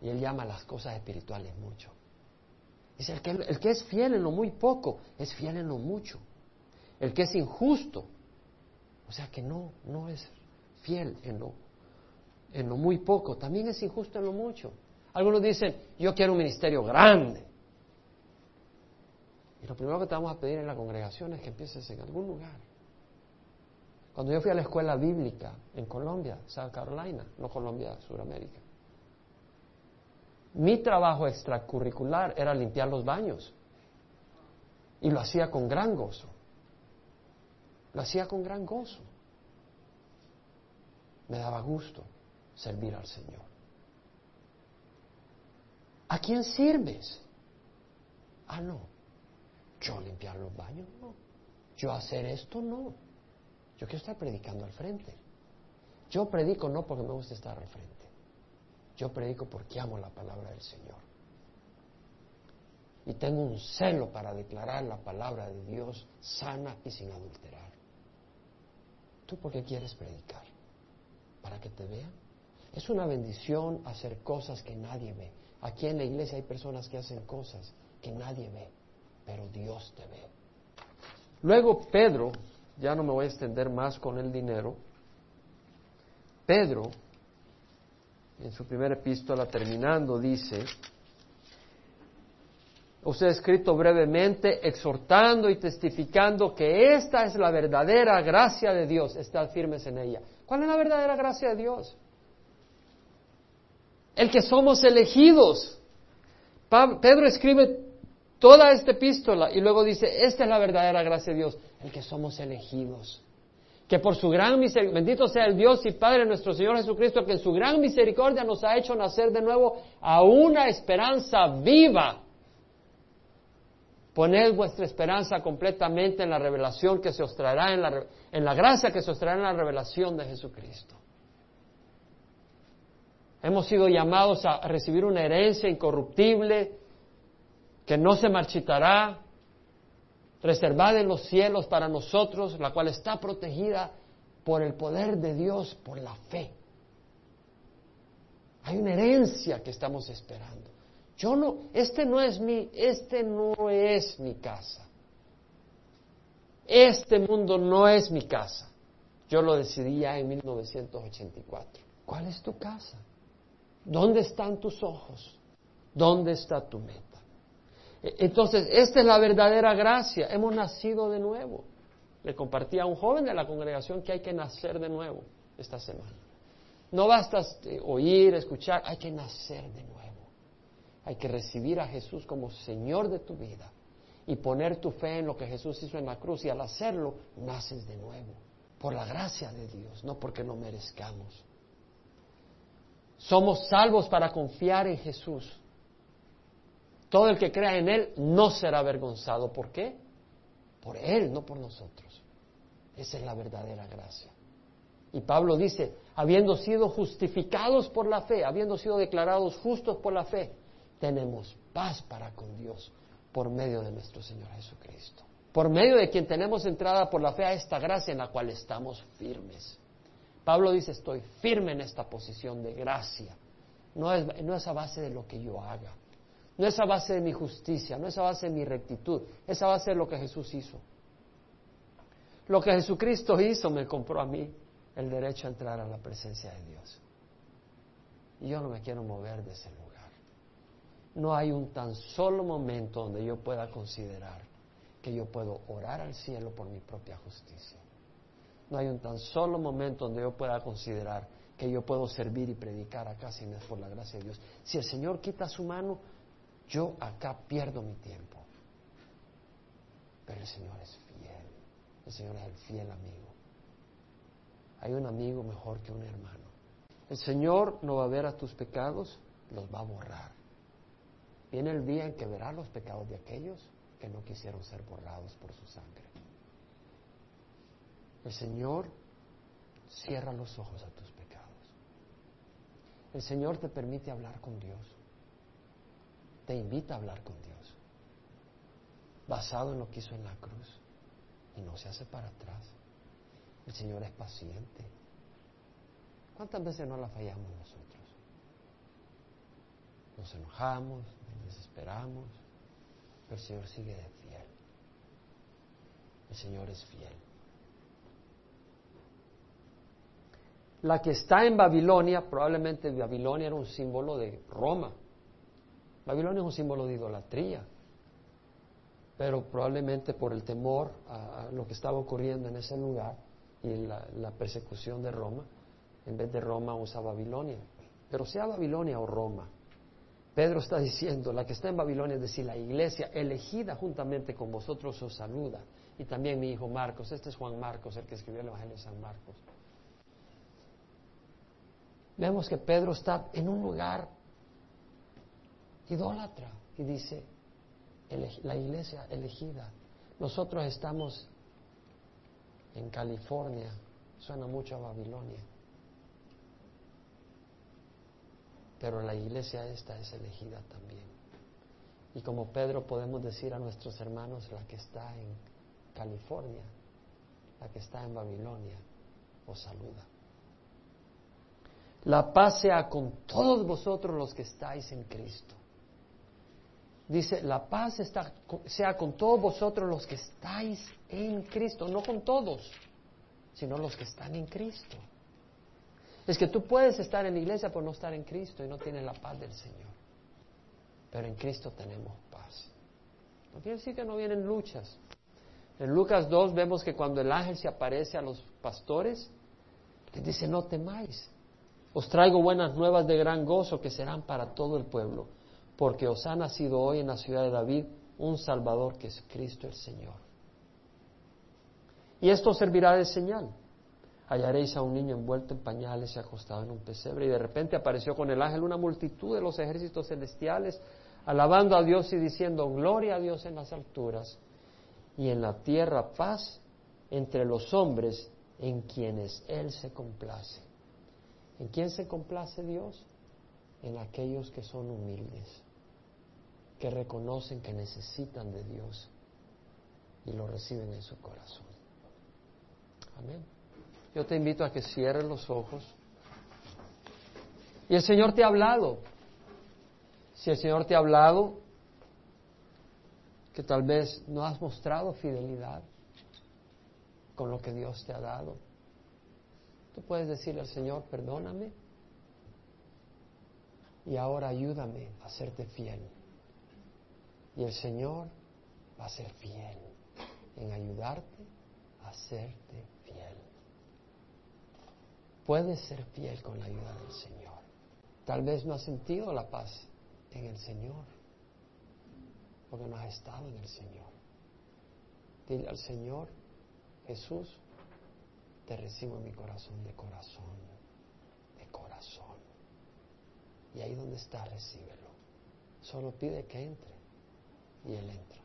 Y Él llama a las cosas espirituales mucho. El que, el que es fiel en lo muy poco, es fiel en lo mucho. El que es injusto, o sea que no, no es fiel en lo, en lo muy poco, también es injusto en lo mucho. Algunos dicen, yo quiero un ministerio grande. Y lo primero que te vamos a pedir en la congregación es que empieces en algún lugar. Cuando yo fui a la escuela bíblica en Colombia, South Carolina, no Colombia, Sudamérica, mi trabajo extracurricular era limpiar los baños. Y lo hacía con gran gozo. Lo hacía con gran gozo. Me daba gusto servir al Señor. ¿A quién sirves? Ah, no. Yo limpiar los baños, no. Yo hacer esto, no. Yo quiero estar predicando al frente. Yo predico no porque me gusta estar al frente. Yo predico porque amo la palabra del Señor. Y tengo un celo para declarar la palabra de Dios sana y sin adulterar. ¿Tú por qué quieres predicar? ¿Para que te vean? Es una bendición hacer cosas que nadie ve. Aquí en la iglesia hay personas que hacen cosas que nadie ve pero Dios te ve. Luego Pedro, ya no me voy a extender más con el dinero, Pedro, en su primera epístola terminando, dice, os he escrito brevemente, exhortando y testificando que esta es la verdadera gracia de Dios, estad firmes en ella. ¿Cuál es la verdadera gracia de Dios? El que somos elegidos. Pedro escribe toda esta epístola y luego dice, esta es la verdadera gracia de Dios, el que somos elegidos. Que por su gran misericordia, bendito sea el Dios y Padre nuestro Señor Jesucristo, que en su gran misericordia nos ha hecho nacer de nuevo a una esperanza viva. Poned vuestra esperanza completamente en la revelación que se os traerá, en la, en la gracia que se os traerá en la revelación de Jesucristo. Hemos sido llamados a recibir una herencia incorruptible, que no se marchitará, reservada en los cielos para nosotros, la cual está protegida por el poder de Dios, por la fe. Hay una herencia que estamos esperando. Yo no, este no es mi, este no es mi casa. Este mundo no es mi casa. Yo lo decidí ya en 1984. ¿Cuál es tu casa? ¿Dónde están tus ojos? ¿Dónde está tu mente? Entonces, esta es la verdadera gracia. Hemos nacido de nuevo. Le compartí a un joven de la congregación que hay que nacer de nuevo esta semana. No basta este, oír, escuchar, hay que nacer de nuevo. Hay que recibir a Jesús como Señor de tu vida y poner tu fe en lo que Jesús hizo en la cruz y al hacerlo naces de nuevo. Por la gracia de Dios, no porque lo merezcamos. Somos salvos para confiar en Jesús todo el que crea en Él no será avergonzado. ¿Por qué? Por Él, no por nosotros. Esa es la verdadera gracia. Y Pablo dice, habiendo sido justificados por la fe, habiendo sido declarados justos por la fe, tenemos paz para con Dios por medio de nuestro Señor Jesucristo. Por medio de quien tenemos entrada por la fe a esta gracia en la cual estamos firmes. Pablo dice, estoy firme en esta posición de gracia. No es, no es a base de lo que yo haga, no es a base de mi justicia, no es a base de mi rectitud, es a base de lo que Jesús hizo. Lo que Jesucristo hizo me compró a mí. el derecho a entrar a la presencia de Dios. Y yo no me quiero mover de ese lugar. No hay un tan solo momento donde yo pueda considerar que yo puedo orar al cielo por mi propia justicia. No hay un tan solo momento donde yo pueda considerar que yo puedo servir y predicar acá si no es por la gracia de Dios. Si el Señor quita su mano, yo acá pierdo mi tiempo. Pero el Señor es fiel. El Señor es el fiel amigo. Hay un amigo mejor que un hermano. El Señor no va a ver a tus pecados, los va a borrar. Viene el día en que verá los pecados de aquellos que no quisieron ser borrados por su sangre. El Señor cierra los ojos a tus pecados. El Señor te permite hablar con Dios. Te invita a hablar con Dios. Basado en lo que hizo en la cruz. Y no se hace para atrás. El Señor es paciente. ¿Cuántas veces no la fallamos nosotros? Nos enojamos, nos desesperamos, pero el Señor sigue de fiel. El Señor es fiel. La que está en Babilonia, probablemente Babilonia era un símbolo de Roma. Babilonia es un símbolo de idolatría, pero probablemente por el temor a, lo que estaba ocurriendo en ese lugar y la, la persecución de Roma, en vez de Roma usa Babilonia. Pero sea Babilonia o Roma, Pedro está diciendo, la que está en Babilonia, es decir, la iglesia elegida juntamente con vosotros os saluda. Y también mi hijo Marcos, este es Juan Marcos, el que escribió el Evangelio de San Marcos. Vemos que Pedro está en un lugar idólatra y dice, la iglesia elegida. Nosotros estamos en California, suena mucho a Babilonia, pero la iglesia esta es elegida también. Y como Pedro podemos decir a nuestros hermanos, la que está en California, la que está en Babilonia, os saluda. La paz sea con todos vosotros los que estáis en Cristo. Dice, la paz está, sea con todos vosotros los que estáis en Cristo, no con todos, sino los que están en Cristo. Es que tú puedes estar en la iglesia por no estar en Cristo y no tienes la paz del Señor. Pero en Cristo tenemos paz. No quiere decir que no vienen luchas. En Lucas 2 vemos que cuando el ángel se aparece a los pastores, les dice, no temáis, os traigo buenas nuevas de gran gozo que serán para todo el pueblo, porque os ha nacido hoy en la ciudad de David un Salvador que es Cristo el Señor. Y esto servirá de señal. Hallaréis a un niño envuelto en pañales y acostado en un pesebre. Y de repente apareció con el ángel una multitud de los ejércitos celestiales, alabando a Dios y diciendo, gloria a Dios en las alturas y en la tierra paz entre los hombres en quienes Él se complace. ¿En quién se complace Dios? En aquellos que son humildes, que reconocen que necesitan de Dios y lo reciben en su corazón. Amén. Yo te invito a que cierres los ojos. Y el Señor te ha hablado. Si el Señor te ha hablado, que tal vez no has mostrado fidelidad con lo que Dios te ha dado Tú puedes decirle al Señor, perdóname y ahora ayúdame a serte fiel. Y el Señor va a ser fiel en ayudarte a serte fiel. Puedes ser fiel con la ayuda del Señor. Tal vez no has sentido la paz en el Señor, porque no has estado en el Señor. Dile al Señor, Jesús, te recibo en mi corazón de corazón, de corazón. Y ahí donde está, recíbelo. Solo pide que entre y Él entra.